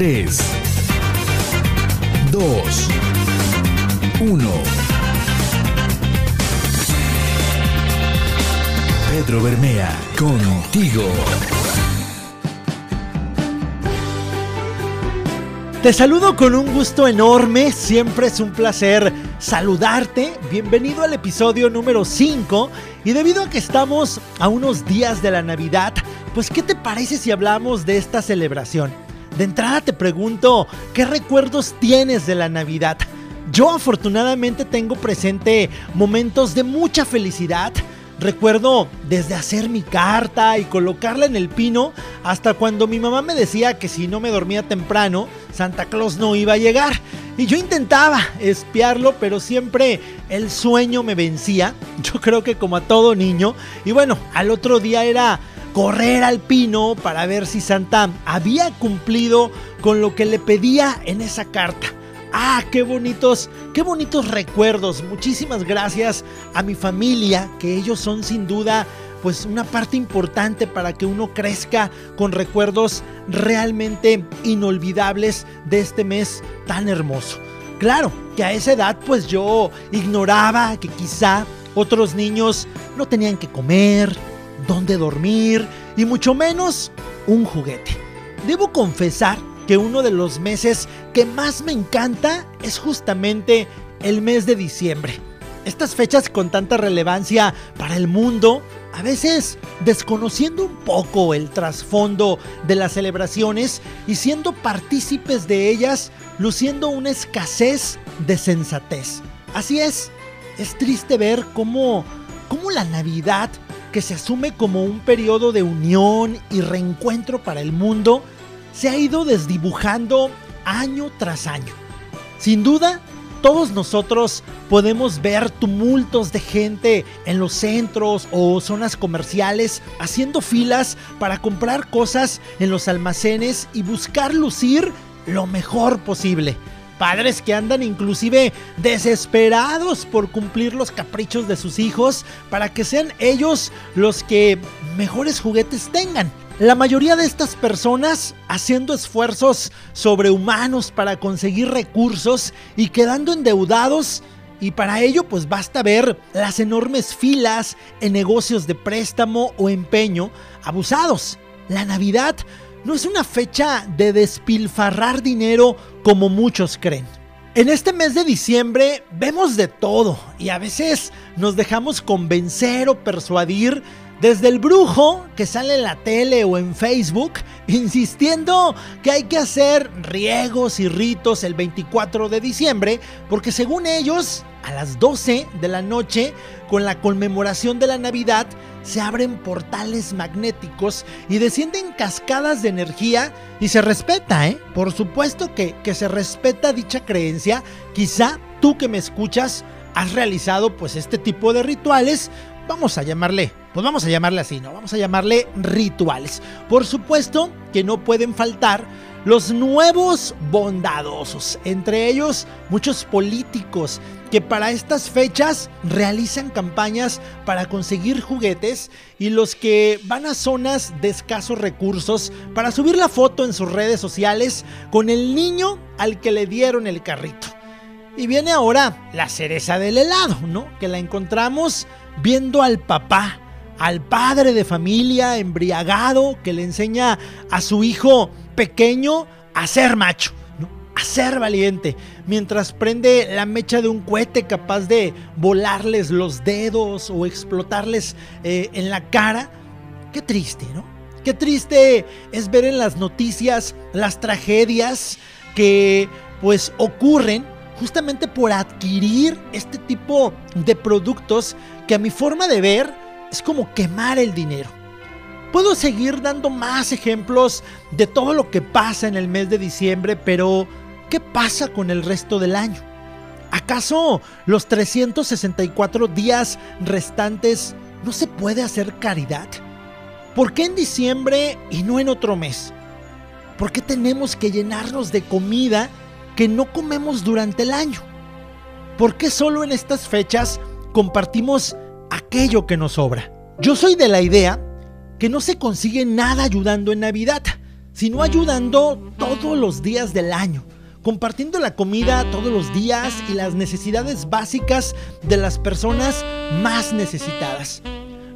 3, 2, 1. Pedro Bermea, contigo. Te saludo con un gusto enorme, siempre es un placer saludarte. Bienvenido al episodio número 5 y debido a que estamos a unos días de la Navidad, pues ¿qué te parece si hablamos de esta celebración? De entrada te pregunto, ¿qué recuerdos tienes de la Navidad? Yo afortunadamente tengo presente momentos de mucha felicidad, Recuerdo desde hacer mi carta y colocarla en el pino hasta cuando mi mamá me decía que si no me dormía temprano, Santa Claus no iba a llegar. Y yo intentaba espiarlo, pero siempre el sueño me vencía. Yo creo que como a todo niño. Y bueno, al otro día era correr al pino para ver si Santa había cumplido con lo que le pedía en esa carta. Ah, qué bonitos, qué bonitos recuerdos. Muchísimas gracias a mi familia, que ellos son sin duda pues una parte importante para que uno crezca con recuerdos realmente inolvidables de este mes tan hermoso. Claro, que a esa edad pues yo ignoraba que quizá otros niños no tenían que comer, dónde dormir y mucho menos un juguete. Debo confesar que uno de los meses que más me encanta es justamente el mes de diciembre. Estas fechas con tanta relevancia para el mundo, a veces desconociendo un poco el trasfondo de las celebraciones y siendo partícipes de ellas, luciendo una escasez de sensatez. Así es, es triste ver cómo, cómo la Navidad, que se asume como un periodo de unión y reencuentro para el mundo, se ha ido desdibujando año tras año. Sin duda, todos nosotros podemos ver tumultos de gente en los centros o zonas comerciales haciendo filas para comprar cosas en los almacenes y buscar lucir lo mejor posible. Padres que andan inclusive desesperados por cumplir los caprichos de sus hijos para que sean ellos los que mejores juguetes tengan. La mayoría de estas personas haciendo esfuerzos sobrehumanos para conseguir recursos y quedando endeudados y para ello pues basta ver las enormes filas en negocios de préstamo o empeño abusados. La Navidad no es una fecha de despilfarrar dinero como muchos creen. En este mes de diciembre vemos de todo y a veces nos dejamos convencer o persuadir desde el brujo que sale en la tele o en Facebook insistiendo que hay que hacer riegos y ritos el 24 de diciembre porque según ellos a las 12 de la noche con la conmemoración de la Navidad se abren portales magnéticos y descienden cascadas de energía y se respeta, ¿eh? Por supuesto que, que se respeta dicha creencia. Quizá tú que me escuchas has realizado pues este tipo de rituales vamos a llamarle, pues vamos a llamarle así, ¿no? Vamos a llamarle rituales. Por supuesto que no pueden faltar los nuevos bondadosos, entre ellos muchos políticos que para estas fechas realizan campañas para conseguir juguetes y los que van a zonas de escasos recursos para subir la foto en sus redes sociales con el niño al que le dieron el carrito. Y viene ahora la cereza del helado, ¿no? Que la encontramos viendo al papá, al padre de familia embriagado que le enseña a su hijo pequeño a ser macho, a ser valiente, mientras prende la mecha de un cohete capaz de volarles los dedos o explotarles eh, en la cara. Qué triste, ¿no? Qué triste es ver en las noticias las tragedias que pues ocurren justamente por adquirir este tipo de productos que a mi forma de ver es como quemar el dinero. Puedo seguir dando más ejemplos de todo lo que pasa en el mes de diciembre, pero ¿qué pasa con el resto del año? ¿Acaso los 364 días restantes no se puede hacer caridad? ¿Por qué en diciembre y no en otro mes? ¿Por qué tenemos que llenarnos de comida que no comemos durante el año? ¿Por qué solo en estas fechas compartimos aquello que nos sobra? Yo soy de la idea que no se consigue nada ayudando en Navidad, sino ayudando todos los días del año, compartiendo la comida todos los días y las necesidades básicas de las personas más necesitadas.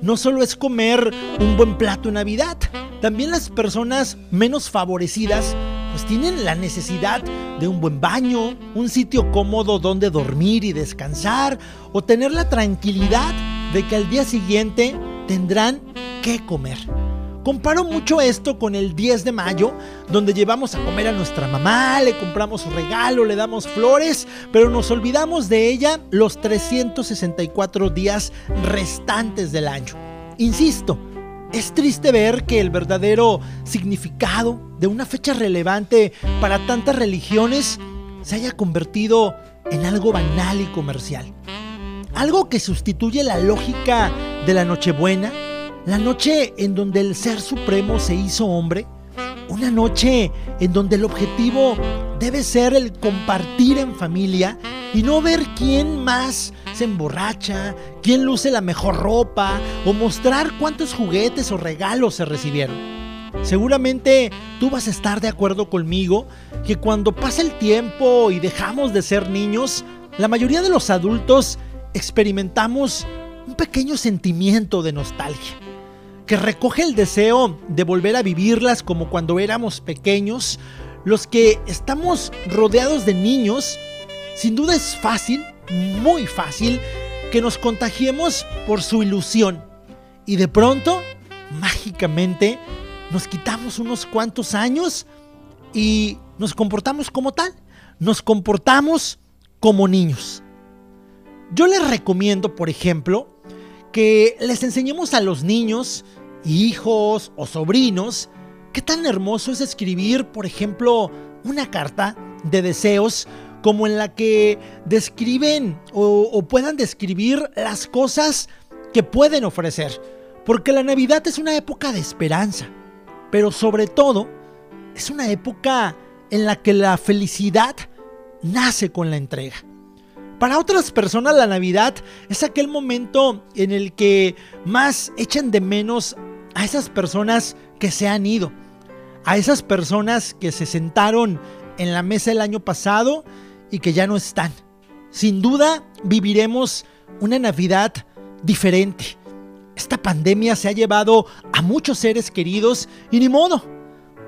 No solo es comer un buen plato en Navidad, también las personas menos favorecidas pues tienen la necesidad de un buen baño, un sitio cómodo donde dormir y descansar o tener la tranquilidad de que al día siguiente tendrán que comer. Comparo mucho esto con el 10 de mayo, donde llevamos a comer a nuestra mamá, le compramos regalo, le damos flores, pero nos olvidamos de ella los 364 días restantes del año. Insisto, es triste ver que el verdadero significado de una fecha relevante para tantas religiones se haya convertido en algo banal y comercial. Algo que sustituye la lógica de la Nochebuena, la noche en donde el Ser Supremo se hizo hombre, una noche en donde el objetivo debe ser el compartir en familia y no ver quién más se emborracha, quién luce la mejor ropa o mostrar cuántos juguetes o regalos se recibieron. Seguramente tú vas a estar de acuerdo conmigo que cuando pasa el tiempo y dejamos de ser niños, la mayoría de los adultos experimentamos un pequeño sentimiento de nostalgia, que recoge el deseo de volver a vivirlas como cuando éramos pequeños. Los que estamos rodeados de niños, sin duda es fácil muy fácil que nos contagiemos por su ilusión. Y de pronto, mágicamente, nos quitamos unos cuantos años y nos comportamos como tal. Nos comportamos como niños. Yo les recomiendo, por ejemplo, que les enseñemos a los niños, hijos o sobrinos, qué tan hermoso es escribir, por ejemplo, una carta de deseos como en la que describen o, puedan describir las cosas que pueden ofrecer. Porque la Navidad es una época de esperanza, pero sobre todo es una época en la que la felicidad nace con la entrega. Para otras personas la Navidad es aquel momento en el que más echan de menos a esas personas que se han ido, a esas personas que se sentaron en la mesa el año pasado y que ya no están. Sin duda viviremos una Navidad diferente. Esta pandemia se ha llevado a muchos seres queridos y ni modo.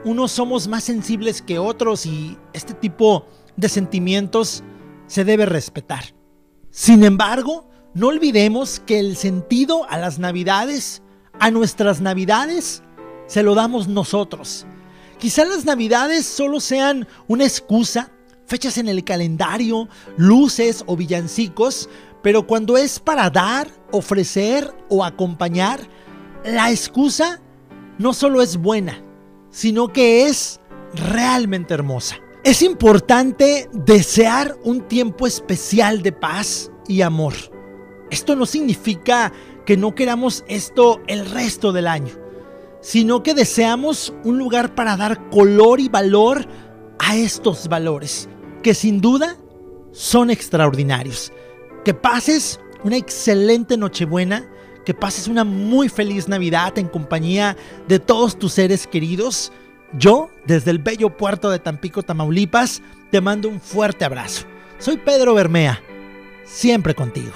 Unos somos más sensibles que otros y este tipo de sentimientos se debe respetar. Sin embargo, no olvidemos que el sentido a las navidades, a nuestras navidades, se lo damos nosotros. Quizá las navidades solo sean una excusa fechas en el calendario, luces o villancicos, pero cuando es para dar, ofrecer o acompañar, la excusa no solo es buena, sino que es realmente hermosa. Es importante desear un tiempo especial de paz y amor. Esto no significa que no queramos esto el resto del año, sino que deseamos un lugar para dar color y valor a estos valores que sin duda son extraordinarios. Que pases una excelente Nochebuena, que pases una muy feliz Navidad en compañía de todos tus seres queridos. Yo, desde el bello puerto de Tampico, Tamaulipas, te mando un fuerte abrazo. Soy Pedro Bermea, siempre contigo.